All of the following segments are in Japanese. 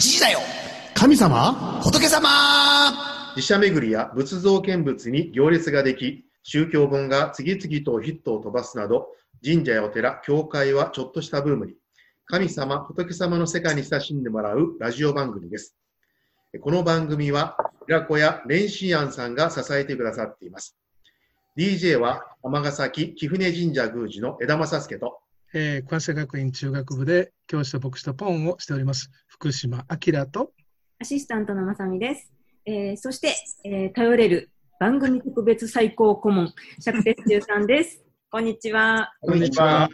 時だよ神様？仏様自社巡りや仏像見物に行列ができ、宗教本が次々とヒットを飛ばすなど、神社やお寺、教会はちょっとしたブームに、神様、仏様の世界に親しんでもらうラジオ番組です。この番組は、平子や蓮心庵さんが支えてくださっています。DJ は、尼崎貴船神社宮司の枝正介と、えー、小瀬学院中学部で教師と牧師とポンをしております、福島明と、アシスタントのまさみです。えー、そして、えー、頼れる番組特別最高顧問、釈徹中さんです。こんにちは。こんにちは。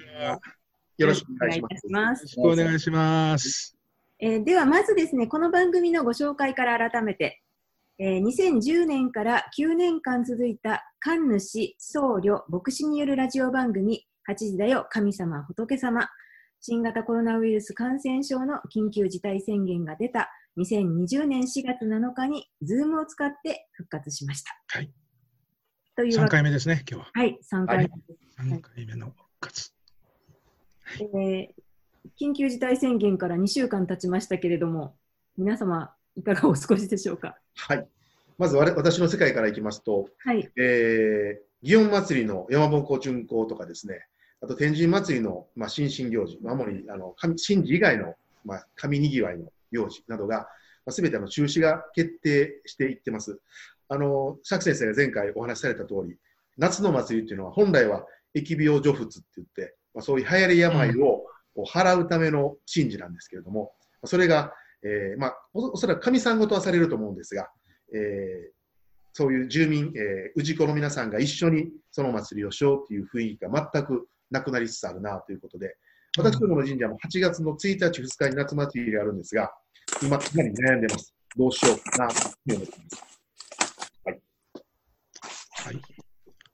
よろしくお願いします。よろしくお願いします。えーでは、まずですね、この番組のご紹介から改めて、えー2010年から9年間続いた神主、僧侶、牧師によるラジオ番組、8時だよ、神様、仏様、新型コロナウイルス感染症の緊急事態宣言が出た2020年4月7日に、ズームを使って復活しました。はい。3というわけ回目ですね、今日は。はい、3回目です。3回目の復活。えー緊急事態宣言から2週間経ちましたけれども、皆様、いかがお過ごしでしょうか？す。はい。まず私の世界からいきますと、はい、えー、祇園祭りの山本巡行とかですね、あと天神祭りの、まあ、新進行事、まあ、主にあの神神事以外の、まあ、神にぎわいの行事などが、まあ、全ての中止が決定していってます。あの、釈先生が前回お話しされた通り、夏の祭りっていうのは本来は疫病除仏って言って、まあ、そういう流行り病を払うための神事なんですけれども、それが、えーまあ、おそらく神さんごとはされると思うんですが、えーそういう住民、えー、氏子の皆さんが一緒にその祭りをしようっていう雰囲気が全くなくなりつつあるなということで、私どもの神社も8月の1日、2日に夏祭りがあるんですが、今、かなり悩んでます。どうしようかなと思ってます。はい。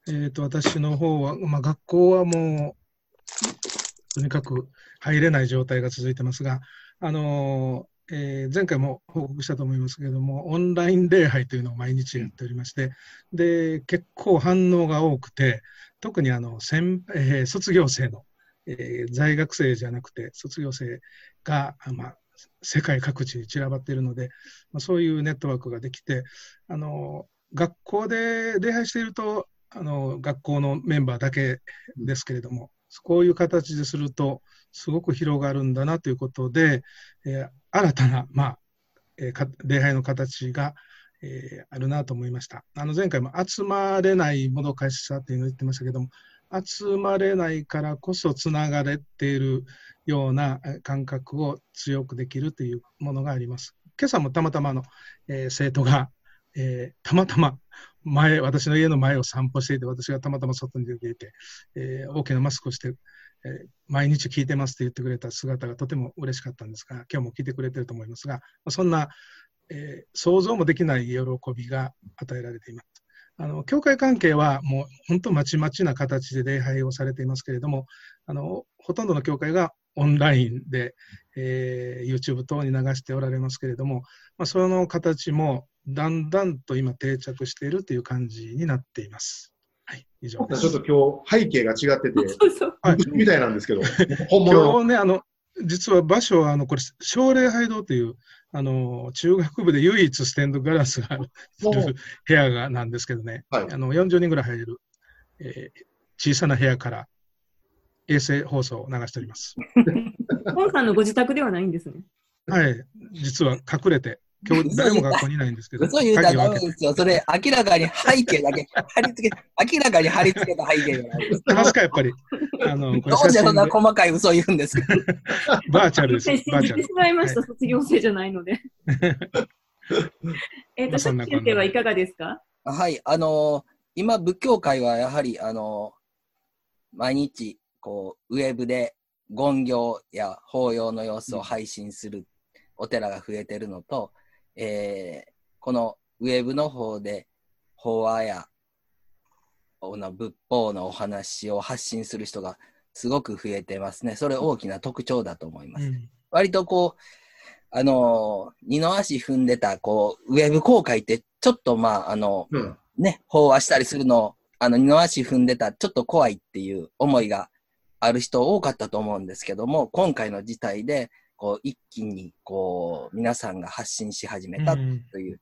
えっ、と、私の方は、まあ、学校はもう、とにかく入れない状態が続いてますが、あのーえー前回も報告したと思いますけれども、オンライン礼拝というのを毎日やっておりまして、で、結構反応が多くて、特にあの、先えー卒業生の、えー在学生じゃなくて、卒業生が、まあ、世界各地に散らばっているので、まあ、そういうネットワークができて、あの学校で礼拝しているとあの学校のメンバーだけですけれども、こういう形でするとすごく広がるんだなということで、えー新たな、まあえー礼拝の形が、えーあるなと思いました。あの前回も集まれないもどかしさというのを言ってましたけども、集まれないからこそつながれているような感覚を強くできるというものがあります。今朝もたまたまの、えー生徒が、えーたまたま前、私の家の前を散歩していて、私がたまたま外に出ていて、えー大きなマスクをして、えー毎日聞いてますって言ってくれた姿がとても嬉しかったんですが、今日も聞いてくれてると思いますが、そんな、えー想像もできない喜びが与えられています。あの教会関係はもう本当まちまちな形で礼拝をされていますけれども、あのほとんどの教会がオンラインで、えー YouTube 等に流しておられますけれども、まあ、その形もだんだんと今定着しているという感じになっています。はい、以上です。ちょっと今日背景が違ってて、そうそう。はいみたいなんですけど、本物の。今日ね、あの、実は場所は、あの、これ、奨励拝堂という、あの、中学部で唯一ステンドガラスがある部屋がなんですけどね、はいあの、40人ぐらい入れる、えー小さな部屋から衛星放送を流しております。ポンさんのご自宅ではないんですね。はい、実は隠れて、今日誰も学校にいないんですけど、嘘言うたらダメですよ。それ、明らかに背景だけ貼り付け、明らかに貼り付けた背景じゃないです。知ってますか、やっぱり。あの、これどうしてそんな細かい嘘言うんですかバーチャルです信。バーチャルじてし。まいました、卒業生じゃないので。えっと、生はいかがですか？はい、あのー今、仏教界はやはり、あのー毎日、こう、ウェブで言行や法要の様子を配信するお寺が増えてるのと、えーこのウェブの方で法話やこの仏法のお話を発信する人がすごく増えてますね。それ大きな特徴だと思います。うん割とこう、あのー二の足踏んでた、こう、ウェブ公開って、ちょっとまあ、あの、うん。ね、飽和したりするのを、あの、二の足踏んでた、ちょっと怖いっていう思いがある人多かったと思うんですけども、今回の事態で、こう、一気に、こう、皆さんが発信し始めたうんという、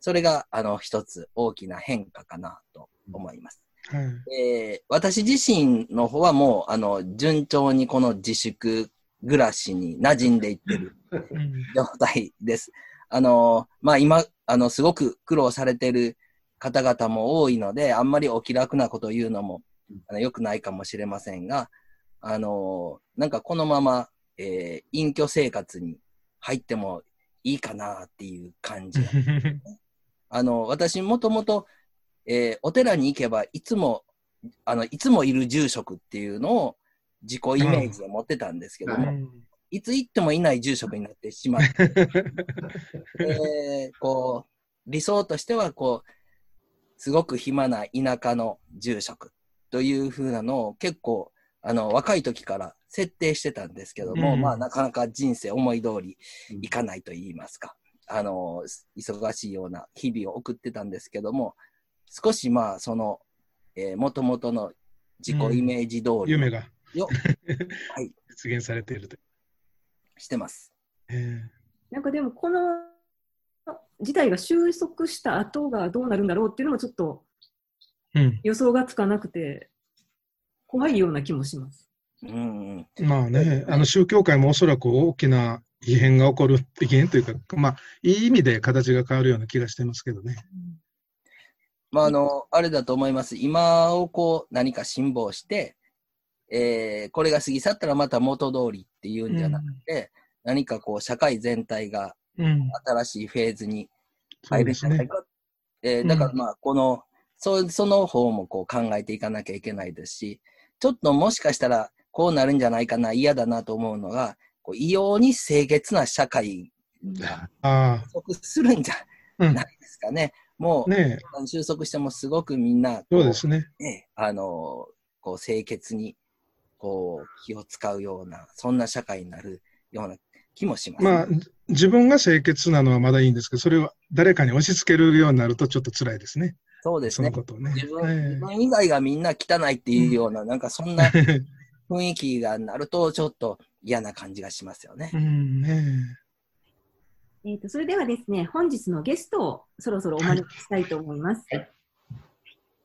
それが、あの、一つ大きな変化かなと思います。はい。えー私自身の方はもう、あの、順調にこの自粛暮らしに馴染んでいってるうん状態です。あの、まあ、今、あの、すごく苦労されてる方々も多いので、あんまりお気楽なことを言うのも、あの良くないかもしれませんが、あの、なんかこのまま、えー隠居生活に入ってもいいかなっていう感じ。が あの、私もともと、えーお寺に行けばいつも、あの、いつもいる住職っていうのを自己イメージで持ってたんですけども、うんいつ行ってもいない住職になってしまって、えーこう、理想としては、こう、すごく暇な田舎の住職というふうなのを結構、あの、若い時から設定してたんですけども、うんまあ、なかなか人生思い通りいかないと言いますか、あの、忙しいような日々を送ってたんですけども、少しまあ、その、えー、元々の自己イメージ通り夢がよ、はい、実現されていると。してます。えなんかでも、この事態が収束した後がどうなるんだろうっていうのもちょっと。予想がつかなくて、怖いような気もします。うん、まあね、あの宗教界もおそらく大きな異変が起こる、異変というか、まあ、いい意味で形が変わるような気がしてますけどね。まあ、あの、あれだと思います。今をこう、何か辛抱して、えーこれが過ぎ去ったらまた元通りっていうんじゃなくて、何かこう、社会全体がうん。新しいフェーズに入るんじゃない。か。えーうんだからまあ、この、そその方もこう考えていかなきゃいけないですし、ちょっともしかしたらこうなるんじゃないかな、嫌だなと思うのが、こう異様に清潔な社会があ不足するんじゃ。ないですかね。もう、ねえ、収束してもすごくみんなこそうですね。ね、あの、こう清潔に、こう気を使うような、そんな社会になるような気もします、まあ、自分が清潔なのはまだいいんですけど、それを誰かに押し付けるようになるとちょっと辛いですね。そうですね。自分,、え自分以外がみんな汚いっていうような、なんかそんなえ 雰囲気がなると、ちょっと嫌な感じがしますよねう。ん、ねえー、とそれではですね、本日のゲストをそろそろお招きしたいと思います。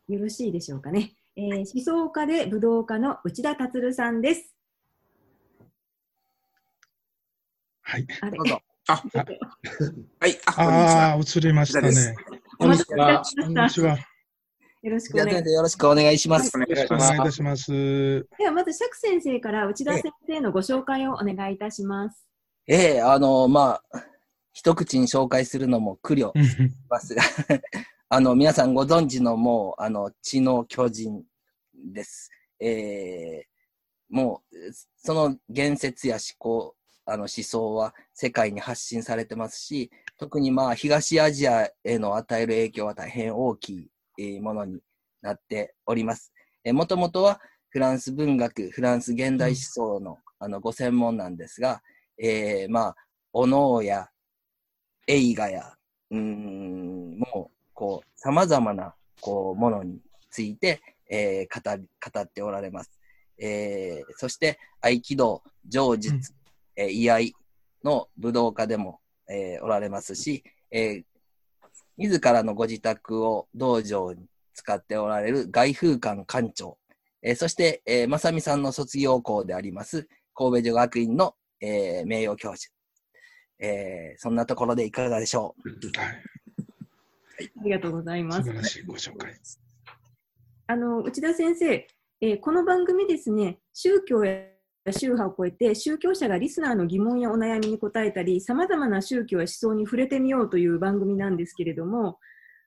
よろしいでしょうかね。えー、思想家で武道家の内田達さんです。はい。あれ？どうぞ。はい、あ、こんにちは。ああ、映りましたね。お待たせいたしこん。にちは。よろしくお願いし先生よろしくお願いします。お願いしおます。願いいたします。では、まず釈先生から内田先生のご紹介をお願いいたします。ええあの、まあ、一口に紹介するのも苦慮うんしますが、あの、皆さんご存知のもう、あの、血の巨人です。えーもう、その言説や思考、あの思想は世界に発信されてますし、特にまあ、東アジアへの与える影響は大変大きいえーものになっております。えー、もともとはフランス文学、フランス現代思想の,、あのご専門なんですが、えーまあ、お能や映画や、うーん、もう、こう、様々な、こう、ものについて、えー語り、語っておられます。えーそして、合気道、上術、えー居合の武道家でも、えーおられますし、えー自らのご自宅を道場に使っておられる外風館館長、えーそして、えー、正美さんの卒業校であります、神戸女学院の、えー名誉教授。えーそんなところでいかがでしょう？はい。ありがとうございます素晴。らしいご紹介。あの内田先生、えーこの番組ですね、宗教や宗派を超えて、宗教者がリスナーの疑問やお悩みに答えたり、さまざまな宗教や思想に触れてみようという番組なんですけれども、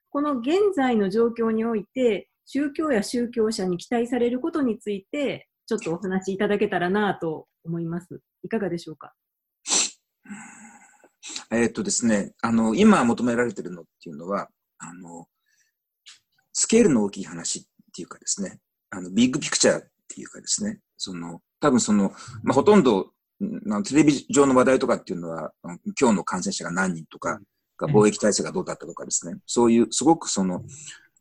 この現在の状況において、宗教や宗教者に期待されることについて、ちょっとお話しいただけたらなと思います。いかがでしょうか？えーっとですね、あの、今求められてるのっていうのは、あの、スケールの大きい話っていうかですね、あの、ビッグピクチャーっていうかですね、その、多分その、まあ、ほとんど、テレビ上の話題とかっていうのは、今日の感染者が何人とか、が防疫体制がどうだったとかですね、そういう、すごくその、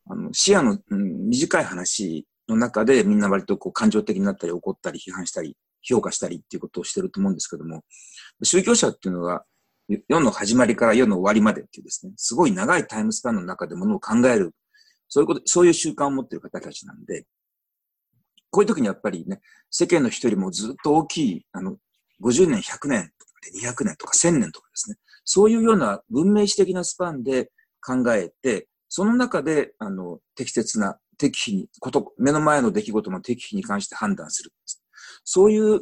あの、視野の、うん短い話の中でみんな割とこう感情的になったり怒ったり批判したり評価したりっていうことをしてると思うんですけども、宗教者っていうのは、世の始まりから世の終わりまでっていうですね、すごい長いタイムスパンの中でものを考える、そういうこと、そういう習慣を持っている方たちなんで、こういう時にやっぱりね、世間の人よりもずっと大きい、あの、50年、100年、200年とか1000年とかですね、そういうような文明史的なスパンで考えて、その中で、あの、適切な、適宜に、こと、目の前の出来事の適宜に関して判断する。そういう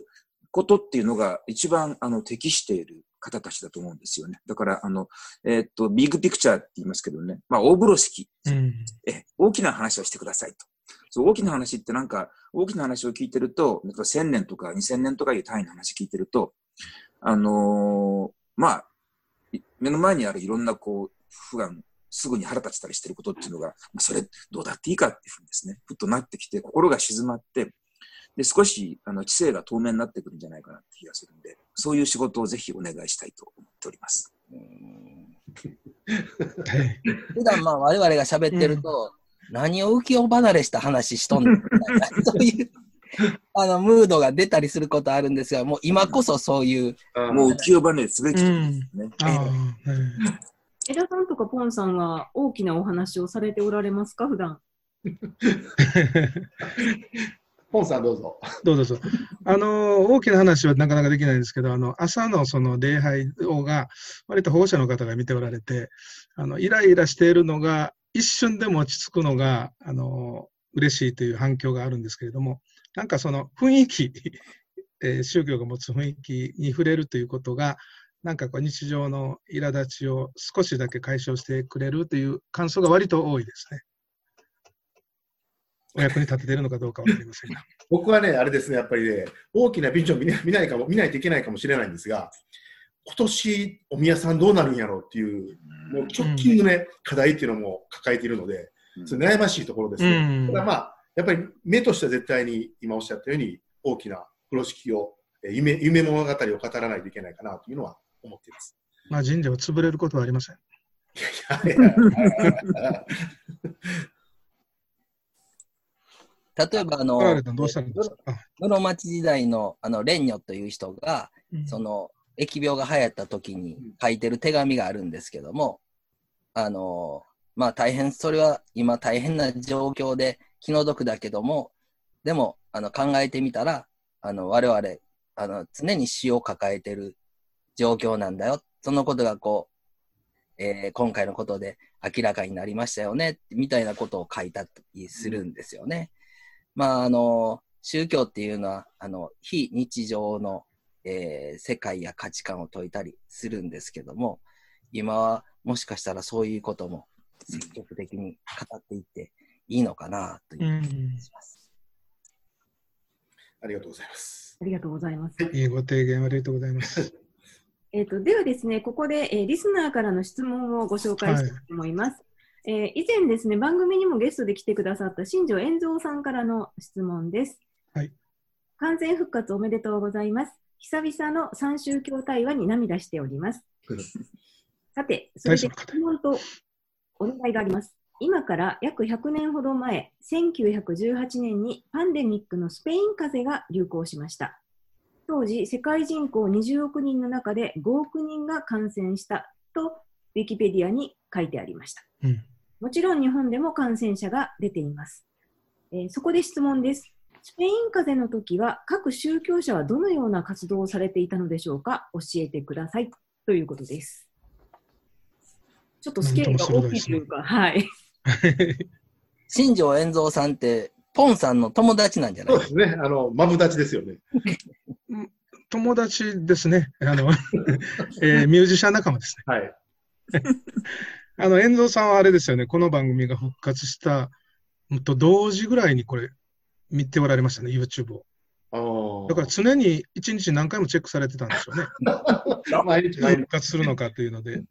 ことっていうのが一番、あの、適している方たちだと思うんですよね。だから、あの、えー、っと、ビッグピクチャーって言いますけどね、まあ、大風呂敷、うん、え、大きな話をしてくださいと。そう、大きな話ってなんか、大きな話を聞いてると、なんか1000年とか2000年とかいう単位の話聞いてると、あのー、まあ、目の前にあるいろんなこう、不安、すぐに腹立ちたりしてることっていうのが、まあ、それどうだっていいかっていうふうにですね、ふっとなってきて、心が静まって、で、少し、あの、知性が透明になってくるんじゃないかなって気がするんで、そういう仕事をぜひお願いしたいと思っております。普段まあ我々が喋ってると、うん、何を浮世離れした話しとんのみたいな、そういうあのムードが出たりすることあるんですが、もう今こそそういう。もう浮世離れすべきですね。江田さんとかポンさんは大きなお話をされておられますか、普段 ポンさんどうぞ。どうぞ。あの、大きな話はなかなかできないんですけど、あの、朝のその礼拝をが、割と保護者の方が見ておられて、あの、イライラしているのが、一瞬でも落ち着くのが、あの、嬉しいという反響があるんですけれども、なんかその雰囲気、えー、宗教が持つ雰囲気に触れるということが、なんかこう日常の苛立ちを少しだけ解消してくれるという感想が割と多いですね。お役に立ててるのかどうかわかりませんが。僕はね、あれですね、やっぱりね、大きなビジョン見見ないかも、見ないといけないかもしれないんですが、今年お宮さんどうなるんやろうっていう、もう直近のね、うん、課題っていうのも抱えているので、それ悩ましいところですね。うん、ただまあ、やっぱり目としては絶対に今おっしゃったように大きな風呂敷を、夢夢物語を語らないといけないかなというのは思っています。まあ神社は潰れることはありません。例えば、あの、室町時代の、あの、蓮如という人が、うん、その、疫病が流行った時に書いてる手紙があるんですけども、あの、まあ大変、それは今大変な状況で気の毒だけども、でも、あの、考えてみたら、あの、我々、あの、常に死を抱えてる状況なんだよ。そのことがこう、えー、今回のことで明らかになりましたよね、みたいなことを書いたりするんですよね。まあ、あの、宗教っていうのは、あの、非日常の、えー、世界や価値観を説いたりするんですけども、今はもしかしたらそういうことも積極的に語っていっていいのかなという気がします。ありがとうございます。ありがとうございます。いいご提言ありがとうございます。えっと、ではですね、ここで、えー、リスナーからの質問をご紹介したいと思います。はい、えー、以前ですね、番組にもゲストで来てくださった新庄円蔵さんからの質問です。はい。完全復活おめでとうございます。久々の三宗教対話に涙しております。さて、それで質問とお願いがあります。今から約100年ほど前、1918年にパンデミックのスペイン風邪が流行しました。当時、世界人口20億人の中で5億人が感染したと、ウィキペディアに書いてありました。うん、もちろん日本でも感染者が出ています。えー、そこで質問です。スペイン風邪の時は各宗教者はどのような活動をされていたのでしょうか？教えてくださいということです。ちょっとスケールが大きいというか、はい。新庄円蔵さんって、ポンさんの友達なんじゃない？そうですね。あの、マブダチですよね。友達ですね。あの、えー、ミュージシャン仲間ですね。はい。あの、遠蔵さんはあれですよね。この番組が復活したと同時ぐらいにこれ、見ておられましたね、YouTube を。だから常に一日何回もチェックされてたんですよね。毎日復活するのかというので。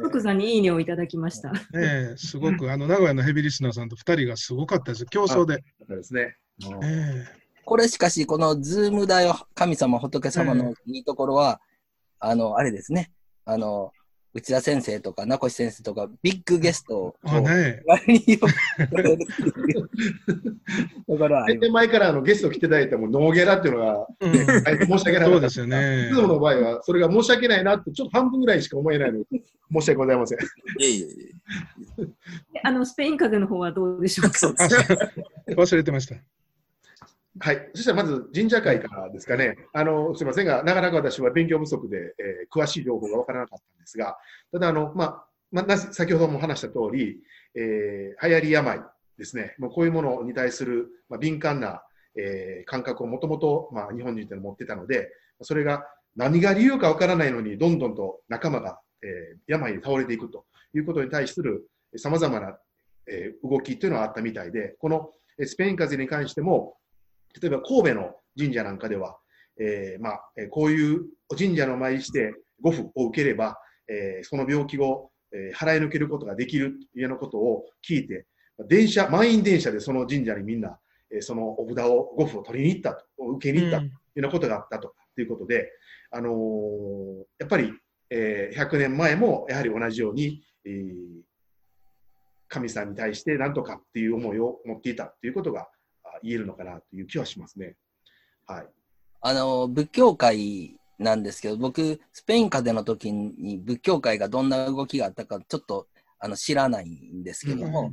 即座にいいねをいただきました。ええすごく、あの、名古屋のヘビリスナーさんと2人がすごかったです。競争で。そうですね。ええこれしかし、このズームだよ、神様、仏様のいいところは、えあの、あれですね。あの、内田先生とか名越先生とか、ビッグゲストを、あね、割によくやれる前からあのゲスト来ていただいても、ノーゲラっていうのが、うんね申し訳なかった。そうですよねいつもの場合は、それが申し訳ないなって、ちょっと半分ぐらいしか思えないので、申し訳ございません。いえいえいえ。あの、スペイン風邪の方はどうでしょうか？忘れてました。はい。そしたらまず神社会からですかね。あの、すみませんが、なかなか私は勉強不足で、えー詳しい情報がわからなかったんですが、ただ、あの、まあ、まあ、先ほども話した通り、えー流行り病ですね。もうこういうものに対する、まあ、敏感な、えー感覚をもともと、まあ、日本人っての持ってたので、それが何が理由かわからないのに、どんどんと仲間が、えー病に倒れていくということに対する様々な、えー動きというのはあったみたいで、このスペイン風邪に関しても、例えば神戸の神社なんかでは、えーまあ、こういう神社の前にして護符を受ければ、えーその病気を、えー払い抜けることができるというようなことを聞いて、電車、満員電車でその神社にみんな、えーそのお札を、護符を取りに行ったと、受けに行ったというようなことがあったとということで、あのーやっぱり、えー100年前もやはり同じように、えー神さんに対して何とかっていう思いを持っていたということが言えるのかなという気はしますね。はい。あの、仏教界なんですけど、僕、スペイン風邪の時に仏教界がどんな動きがあったか、ちょっとあの知らないんですけども、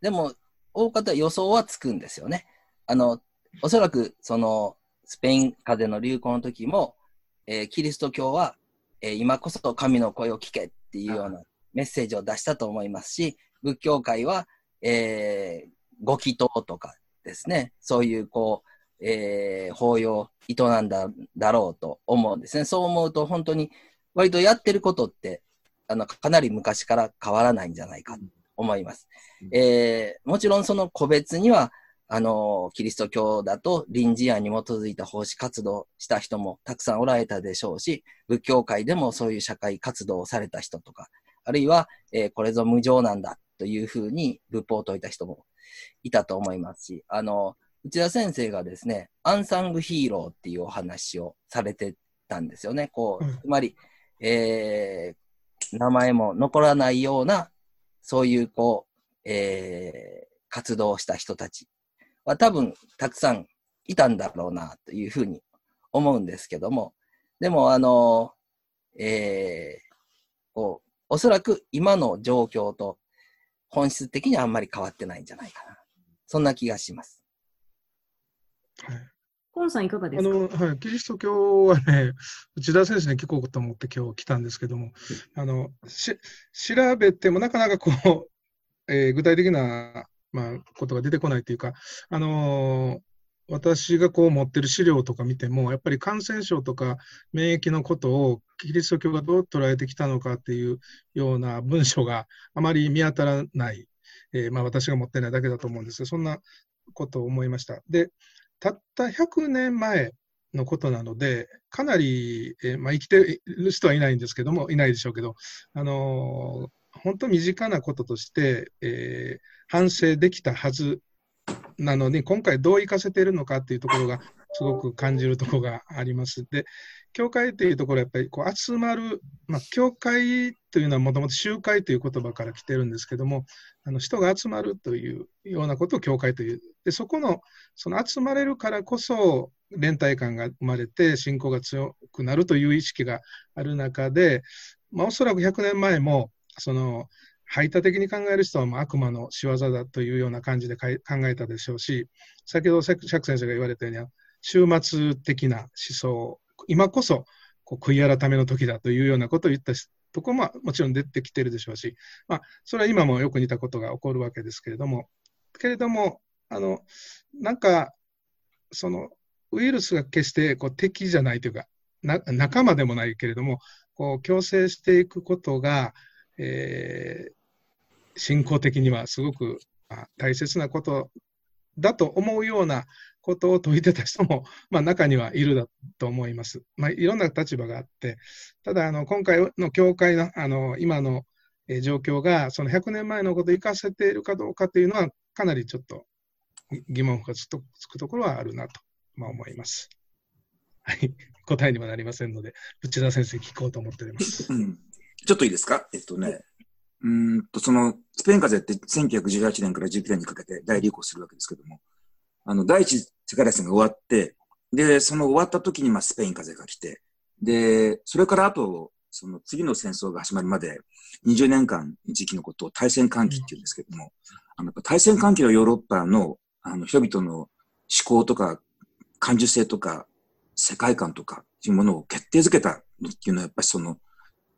でも、大方予想はつくんですよね。あの、おそらく、その、スペイン風邪の流行の時も、えーキリスト教は、えー今こそ神の声を聞けっていうようなメッセージを出したと思いますし、仏教界は、えーご祈祷とかですね、そういう、こう、えー法要、営んだだろうと思うんですね。そう思うと、本当に、割とやってることって、あの、かなり昔から変わらないんじゃないかと思います。えーもちろんその個別には、あの、キリスト教だと臨時案に基づいた奉仕活動した人もたくさんおられたでしょうし、仏教界でもそういう社会活動をされた人とか、あるいは、えーこれぞ無常なんだというふうに仏法を説いた人もいたと思いますし、あの、内田先生がですね、アンサングヒーローっていうお話をされてたんですよね。こううん、つまり、えー名前も残らないような、そういう、こう、えー活動をした人たちは多分たくさんいたんだろうなというふうに思うんですけども、でも、あの、えーこう、おそらく今の状況と本質的にはあんまり変わってないんじゃないかな。そんな気がします。はいコンさんいかがですか？あの、はい、キリスト教はね、内田先生に聞こうと思って今日来たんですけども、あの、し、調べてもなかなかこう、えー具体的な、まあ、ことが出てこないというか、あのー私がこう持ってる資料とか見ても、やっぱり感染症とか免疫のことをキリスト教がどう捉えてきたのかっていうような文章があまり見当たらない、えーまあ私が持ってないだけだと思うんですが、そんなことを思いました。で、たった100年前のことなので、かなり、えーまあ、生きてる人はいないんですけども、いないでしょうけど、あのー本当身近なこととして、えー反省できたはずなのに、今回どう生かせているのかっていうところが、すごく感じるところがあります。で、教会っていうところはやっぱりこう集まる、まあ、教会というのはもともと集会という言葉から来てるんですけども、あの人が集まるというようなことを教会という。で、そこの、その集まれるからこそ、連帯感が生まれて、信仰が強くなるという意識がある中で、まあ、おそらく100年前も、その、排他的に考える人はもう悪魔の仕業だというような感じで考えたでしょうし、先ほど釈先生が言われたように、終末的な思想、今こそこう悔い改めの時だというようなことを言ったところももちろん出てきてるでしょうし、まあ、それは今もよく似たことが起こるわけですけれども、けれども、あの、なんか、その、ウイルスが決してこう敵じゃないというか、な仲間でもないけれども、こう共生していくことが、えー信仰的にはすごくあ大切なことだと思うようなことを説いてた人も、まあ、中にはいるだと思います。まあ、いろんな立場があって、ただあの今回の教会のあの今のえ状況がその100年前のことを生かせているかどうかというのはかなりちょっと疑問がつとつくところはあるなと、まあ、思います。はい、答えにはなりませんので、内田先生聞こうと思っております。ちょっといいですか？えっとね、うんと、その、スペイン風邪って1918年から19年にかけて大流行するわけですけども、あの、第一次世界大戦が終わって、で、その終わった時に、まあ、スペイン風邪が来て、で、それからあと、その次の戦争が始まるまで、20年間時期のことを大戦寒気って言うんですけども、あの、やっぱ大戦寒気のヨーロッパの、あの、人々の思考とか、感受性とか、世界観とか、っていうものを決定づけたっていうのは、やっぱりその、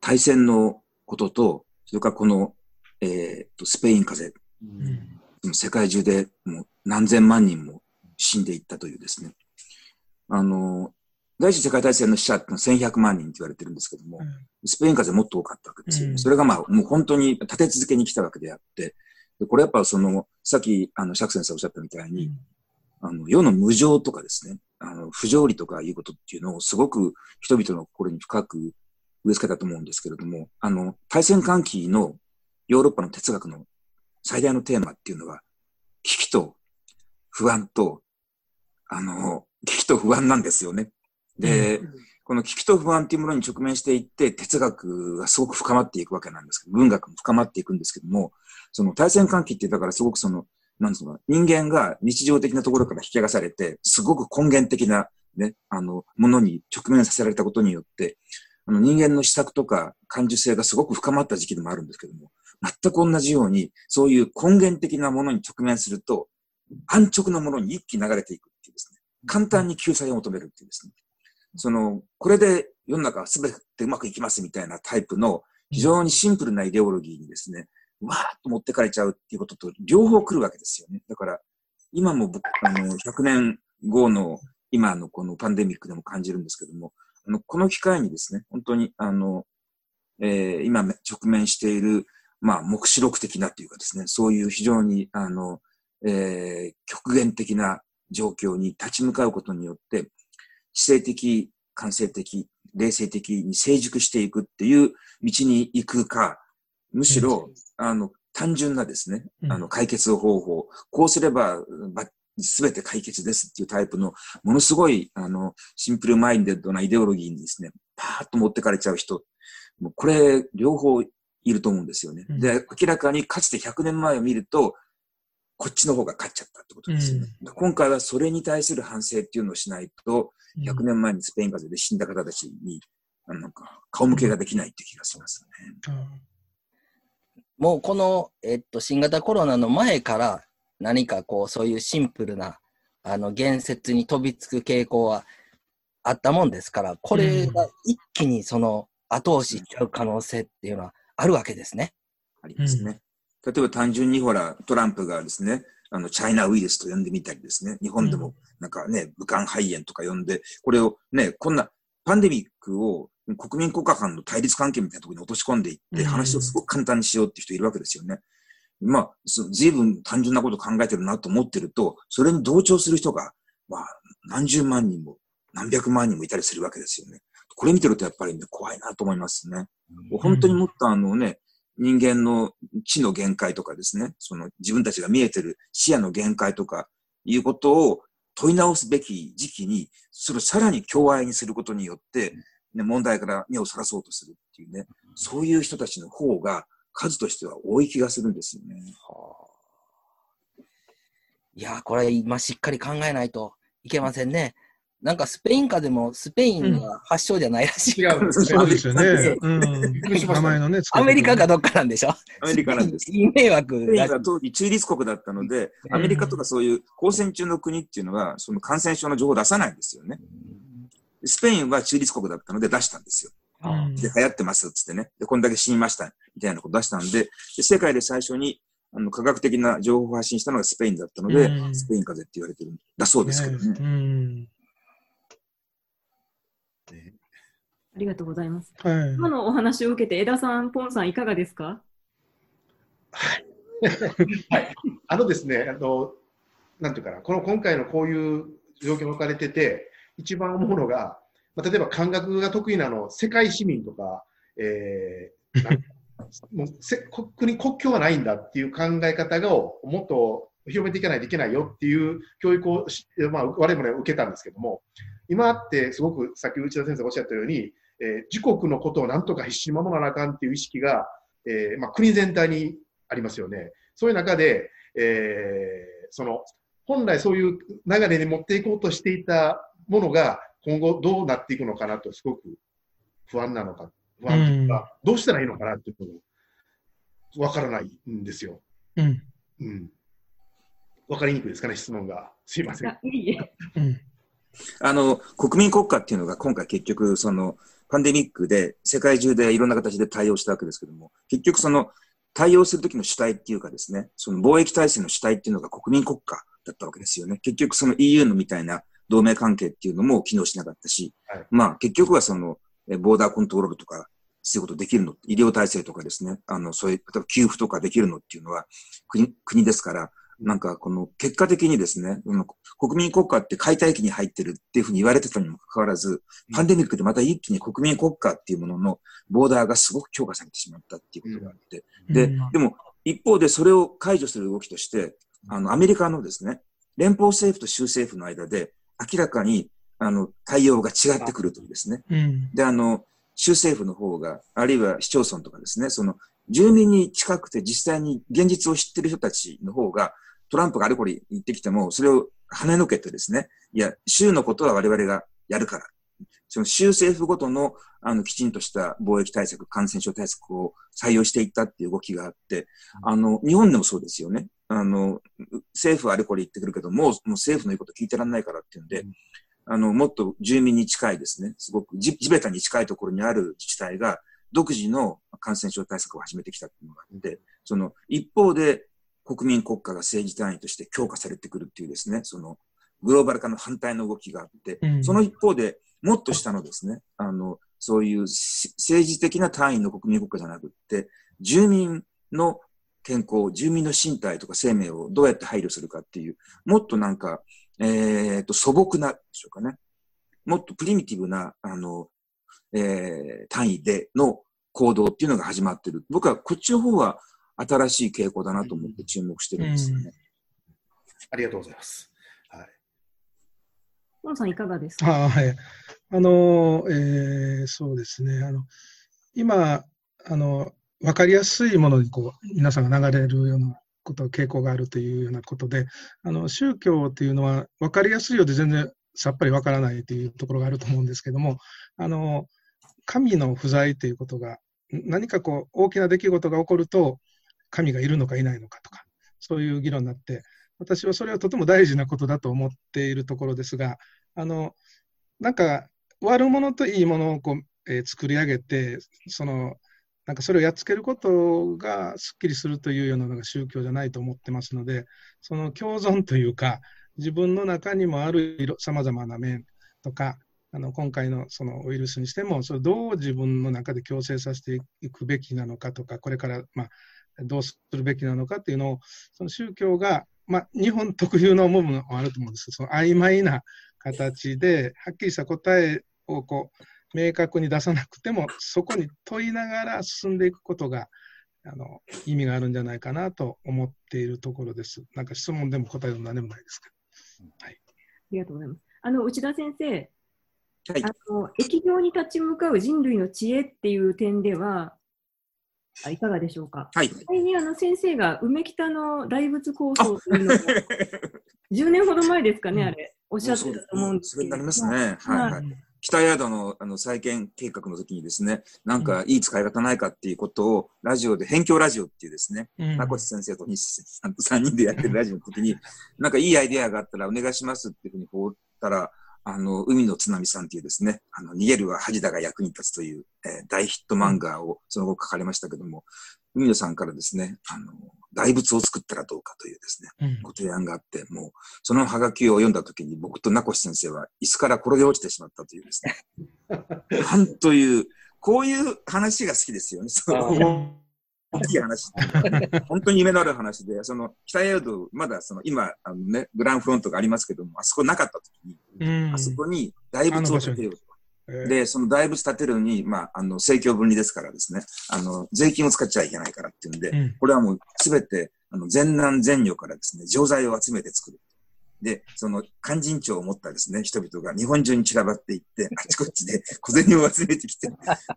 大戦のことと、それからこの、えー、と、スペイン風邪、うん。世界中でもう何千万人も死んでいったというですね。あの、第一次世界大戦の死者ってのは1100万人って言われてるんですけども、スペイン風邪もっと多かったわけですよね。うん。それがまあ、もう本当に立て続けに来たわけであって、でこれやっぱその、さっき、あの、釈先生おっしゃったみたいに、あの、世の無常とかですね、あの、不条理とかいうことっていうのをすごく人々の心に深く植え付けたと思うんですけれども、あの、大戦間期のヨーロッパの哲学の最大のテーマっていうのは、危機と不安と、あの、危機と不安なんですよね。で、この危機と不安っていうものに直面していって、哲学がすごく深まっていくわけなんですけど、文学も深まっていくんですけども、その対戦関係ってだからすごくその、なんつうのかな、人間が日常的なところから引き上げされて、すごく根源的なね、あの、ものに直面させられたことによって、あの人間の施策とか感受性がすごく深まった時期でもあるんですけども、全く同じように、そういう根源的なものに直面すると、安直なものに一気に流れていくっていうですね、簡単に救済を求めるっていうですね、その、これで世の中は全てうまくいきますみたいなタイプの非常にシンプルなイデオロギーにですね、わーっと持ってかれちゃうっていうことと両方来るわけですよね。だから、今も僕、あの、100年後の今のこのパンデミックでも感じるんですけども、この機会にですね、本当に、あの、えー今直面している、まあ、目視録的なっていうかですね、そういう非常に、あの、えー極限的な状況に立ち向かうことによって、知性的、感性的、霊性的に成熟していくっていう道に行くか、むしろ、あの、単純なですね、うん。あの、解決方法、こうすれば、すべて解決ですっていうタイプの、ものすごい、あの、シンプルマインデッドなイデオロギーにですね、パーッと持ってかれちゃう人、もうこれ、両方いると思うんですよね。うんで、明らかにかつて100年前を見ると、こっちの方が勝っちゃったってことですよね。今回はそれに対する反省っていうのをしないと、100年前にスペイン風邪で死んだ方たちに、あのなんか、顔向けができないって気がしますね。もうこの、えっと、新型コロナの前から何かこう、そういうシンプルな、あの、言説に飛びつく傾向はあったもんですから、これが一気にその後押ししちゃう可能性っていうのはあるわけですね。ありますね。例えば単純にほら、トランプがですね、あの、チャイナウイルスと呼んでみたりですね、日本でもなんかね、武漢肺炎とか呼んで、これをね、こんなパンデミックを国民国家間の対立関係みたいなところに落とし込んでいって、うん話をすごく簡単にしようっていう人いるわけですよね。まあ、そ随分単純なこと考えてるなと思ってると、それに同調する人が、まあ、何十万人も、何百万人もいたりするわけですよね。これ見てるとやっぱりね、怖いなと思いますね。本当にもっとあのね、人間の知の限界とかですね、その自分たちが見えてる視野の限界とかいうことを問い直すべき時期に、それをさらに共愛にすることによって、ね、問題から目をそらそうとするっていうね、そういう人たちの方が数としては多い気がするんですよね。いやー、これ今しっかり考えないといけませんね。なんかスペイン風邪もスペインが発祥じゃないらしい。違うんですね。そうですよね。びうん。名前のね、ア方メリカかどっかなんでしょ？アメリカなんです。迷惑スペイだしンが当時中立国だったので、アメリカとかそういう交戦中の国っていうのは、その感染症の情報を出さないんですよね。スペインは中立国だったので出したんですよ。うんで、流行ってますっつってね。で、こんだけ死にました、みたいなこと出したんで、で世界で最初に、あの、科学的な情報を発信したのがスペインだったので、うんスペイン風邪って言われてるんだそうですけどね。うん。ありがとうございます。はい。今のお話を受けて、枝さん、ポンさん、いかがですか？はい。あのですね、あの、なんていうかな、この今回のこういう状況に置かれてて、一番思うのが、まあ、例えば感覚が得意なの、世界市民とか、えー、もうせ国国境はないんだっていう考え方をもっと広めていかないといけないよっていう教育をし、まあ、我々も受けたんですけども、今ってすごくさっき内田先生がおっしゃったように、えー自国のことをなんとか必死に守らなあかんっていう意識が、えーまあ、国全体にありますよね。そういう中で、えーその本来そういう流れに持っていこうとしていたものが今後どうなっていくのかなとすごく不安なのか、不安というか、どうしたらいいのかなっていうのがわからないんですよ。うん。うん。わかりにくいですかね、質問が。すいません。あいいえ。うん。あの、国民国家っていうのが今回結局、その、パンデミックで世界中でいろんな形で対応したわけですけども、結局その、対応するときの主体っていうかですね、その貿易体制の主体っていうのが国民国家だったわけですよね。結局その EU のみたいな同盟関係っていうのも機能しなかったし、はい。まあ結局はその、えボーダーコントロールとか、そういうことできるの、医療体制とかですね、あの、そういう、例えば給付とかできるのっていうのは国、国ですから、なんかこの結果的にですね、国民国家って解体期に入ってるっていうふうに言われてたにもかかわらず、パンデミックでまた一気に国民国家っていうもののボーダーがすごく強化されてしまったっていうことがあって、でうん、でも一方でそれを解除する動きとして、あの、アメリカのですね、連邦政府と州政府の間で明らかに、あの、対応が違ってくるというですね。うん。で、あの、州政府の方が、あるいは市町村とかですね、その、住民に近くて実際に現実を知ってる人たちの方が、トランプがあれこれ言ってきても、それを跳ねのけてですね、いや、州のことは我々がやるから。その州政府ごとの、あの、きちんとした貿易対策、感染症対策を採用していったっていう動きがあって、あの、日本でもそうですよね。あの、政府はあれこれ言ってくるけど、もう、もう政府の言うこと聞いてらんないからっていうんで、あの、もっと住民に近いですね、すごく地地べたに近いところにある自治体が独自の感染症対策を始めてきたっていうのがあって、その一方で国民国家が政治単位として強化されてくるっていうですね、そのグローバル化の反対の動きがあって、うん。その一方でもっと下のですね、あの、そういうし政治的な単位の国民国家じゃなくって、住民の健康、住民の身体とか生命をどうやって配慮するかっていう、もっとなんか、えっと、素朴な、でしょうかね。もっとプリミティブな、あの、えー単位での行動っていうのが始まってる。僕はこっちの方は新しい傾向だなと思って注目してるんですよね。ありがとうございます。はい。本さんいかがですか？あはい。あの、えーそうですね。あの、今、あの、わかりやすいものにこう、皆さんが流れるようなこと、傾向があるというようなことで、あの、宗教っていうのは、わかりやすいようで全然さっぱりわからないというところがあると思うんですけども、あの、神の不在ということが、何かこう、大きな出来事が起こると、神がいるのかいないのかとか、そういう議論になって、私はそれはとても大事なことだと思っているところですが、あの、なんか、悪者といいものをこう、えー作り上げて、その、なんかそれをやっつけることがすっきりするというようなのが宗教じゃないと思ってますので、その共存というか、自分の中にもあるさまざまな面とか、あの今回のそのウイルスにしても、それどう自分の中で共生させていくべきなのかとか、これから、まあ、どうするべきなのかっていうのを、その宗教が、まあ、日本特有の部分もあると思うんですその曖昧な形で、はっきりした答えをこう明確に出さなくても、そこに問いながら進んでいくことがあの意味があるんじゃないかなと思っているところです。なんか質問でも答えでも何でもないですけありがとうございます。あの内田先生、はいあの疫病に立ち向かう人類の知恵っていう点では、あいかがでしょうか？はい。にあの先生が梅北の大仏構想というのを10 年ほど前ですかね、うんあれ、おっしゃってたと思うんですそれになりますね。はいはい。北宿のあの再建計画の時にですね、なんかいい使い方ないかっていうことを、ラジオで、辺境ラジオっていうですね、ど。うん名越先生と西さんと3人でやってるラジオの時に、なんかいいアイデアがあったらお願いしますっていうふうに放ったら、あの、海の津波さんっていうですね、あの、逃げるは恥だが役に立つという、えー大ヒット漫画をその後書かれましたけども、海野さんからですね、あの、大仏を作ったらどうかというですね、うんご提案があって、もう、そのハガキを読んだ時に僕と名越先生は椅子から転げ落ちてしまったというですね。なんという、こういう話が好きですよね。そうあ大きい話。本当に夢のある話で、その、北宿、まだその、今、あのね、グランフロントがありますけども、あそこなかった時に、うんあそこに大仏を建てようと。えー。で、その大仏建てるのに、まあ、あの、政教分離ですからですね、あの、税金を使っちゃいけないからっていうんで、うん。これはもうすべて、あの、全南全女からですね、錠剤を集めて作る。で、その勧進帳を持ったですね、人々が日本中に散らばっていって、あちこちで小銭を集めてきて、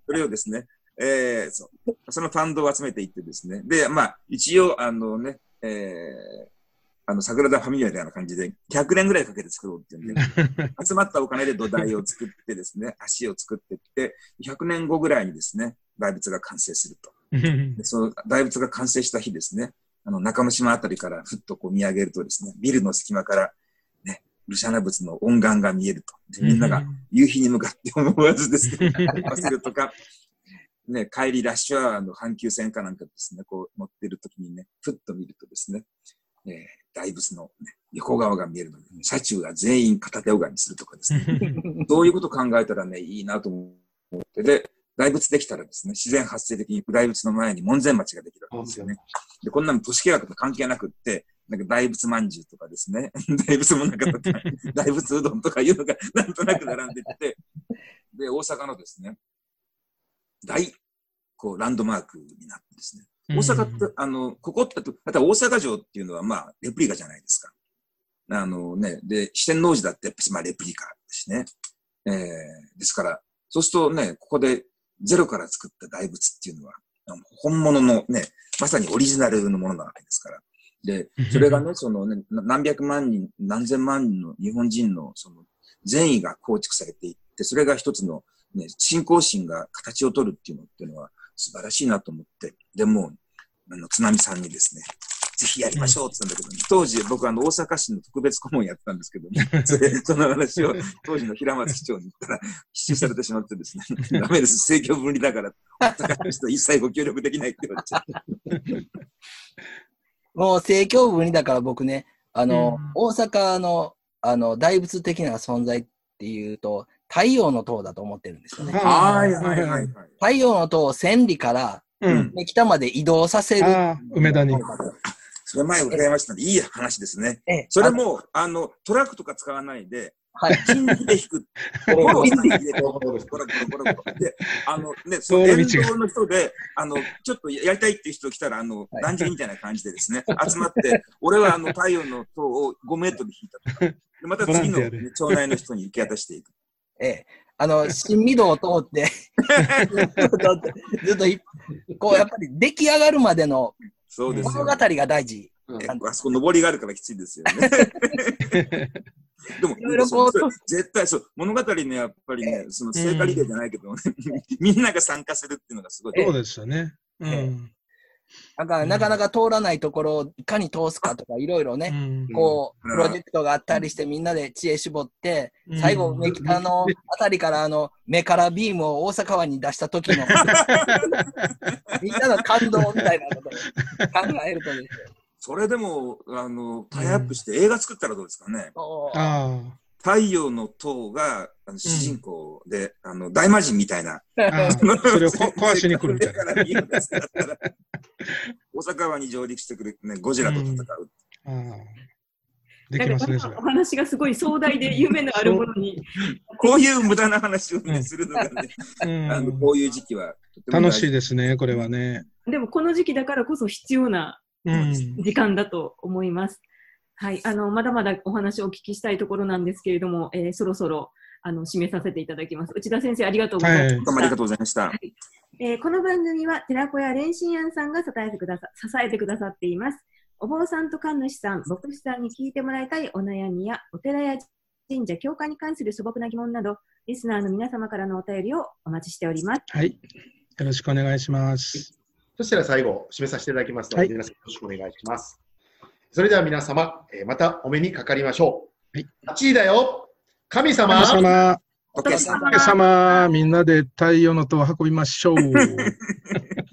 それをですね、えー、そそのファンドを集めていってですね、で、まあ、一応、あのね、えー、あの、桜田ファミリアみたいな感じで、100年ぐらいかけて作ろうっていうんで、集まったお金で土台を作ってですね、足を作っていって、100年後ぐらいにですね、大仏が完成すると。でその大仏が完成した日ですね、あの、中之島あたりからふっとこう見上げるとですね、ビルの隙間から、ね、ルシャナ仏の恩願が見えると。でみんなが夕日に向かって思わずですね、忘るとか、ね、帰りラッシュアワーの阪急線かなんかですね、こう乗ってる時にね、ふっと見るとですね、えー、大仏の、ね、横側が見えるので、ね、車中が全員片手拝みするとかですね、そういうことを考えたらね、いいなと思って、で、大仏できたらですね、自然発生的に大仏の前に門前町ができるわけですよね。で、こんなの都市計画と関係なくって、なんか大仏まんじゅうとかですね、大仏もなかとか、大仏うどんとかいうのがなんとなく並んでて、で、大阪のですね、大、こう、ランドマークになってですね、大阪って、あの、ここって、また大阪城っていうのは、まあ、レプリカじゃないですか。あのね、で、四天王寺だって、やっぱり、まあ、レプリカですね。えー、ですから、そうするとね、ここでゼロから作った大仏っていうのは、本物のね、まさにオリジナルのものなわけですから。で、それがね、そのね、何百万人、何千万人の日本人のその善意が構築されていって、それが一つのね、信仰心が形を取るっていうのっていうのは素晴らしいなと思って、でも、あの、津波さんにですね、ぜひやりましょうって言ったんだけど、当時僕あの大阪市の特別顧問やってたんですけどね、それ、その話を当時の平松市長に言ったら、支持されてしまってですね、ダメです、政教分離だから、大阪の人一切ご協力できないって言われちゃう。もう政教分離だから僕ね、あの、うん、大阪の、あの、大仏的な存在っていうと、太陽の塔だと思ってるんですよね。はいはいはい、太陽の塔を千里からうん、北まで移動させる。梅田に。それ前伺いましたので、いい話ですね。それも、あの、トラックとか使わないで、はい。筋力で引く。フォローしないで、コロコロコロコロ。で、あのね、その沿道の人で、あの、ちょっとやりたいっていう人来たら、あの、断食みたいな感じでですね、集まって、俺はあの、太陽の塔を5メートル引いたとか、でまた次の、ね、町内の人に受け渡していく。ええ。あの、新御堂を通って ずっと、こう、やっぱり出来上がるまでの物語が大事。あそこ登りがあるからきついですよね。でも、絶対そう、物語ね、やっぱりね、その聖火リレーじゃないけど、ね、みんなが参加するっていうのがすごい。そうですよね。うん。だから、なかなか通らないところをいかに通すかとか、いろいろね、こう、プロジェクトがあったりして、みんなで知恵絞って、最後、梅北のあたりから、あの、目からビームを大阪湾に出した時の、みんなの感動みたいなことを考えるとですそれでも、あの、タイアップして映画作ったらどうですかね。太陽の塔があの主人公で、うん、あの大魔神みたいな。それを壊しに来るみたいな。大阪湾に上陸してくる、ね、ゴジラと戦う。うん、できますね、お話がすごい壮大で夢のあるものに。こういう無駄な話を、ね、するのがね、うん、あのこういう時期は楽しいですね、これはね。でもこの時期だからこそ必要な時間だと思います。はい、あのまだまだお話をお聞きしたいところなんですけれども、えー、そろそろあの締めさせていただきます。内田先生、ありがとうございました。はい、どうもありがとうございました。はいえー、この番組は寺子屋蓮心庵さんが支えてくださ支えてくださっています。お坊さんと神主さん、牧師さんに聞いてもらいたいお悩みや、お寺や神社、教会に関する素朴な疑問など、リスナーの皆様からのお便りをお待ちしております。はい。よろしくお願いします。そしたら最後、締めさせていただきますので、はい、皆さんよろしくお願いします。それでは皆様、えー、またお目にかかりましょう。はい、8時だよ神様神様仏様みんなで太陽の塔を運びましょう。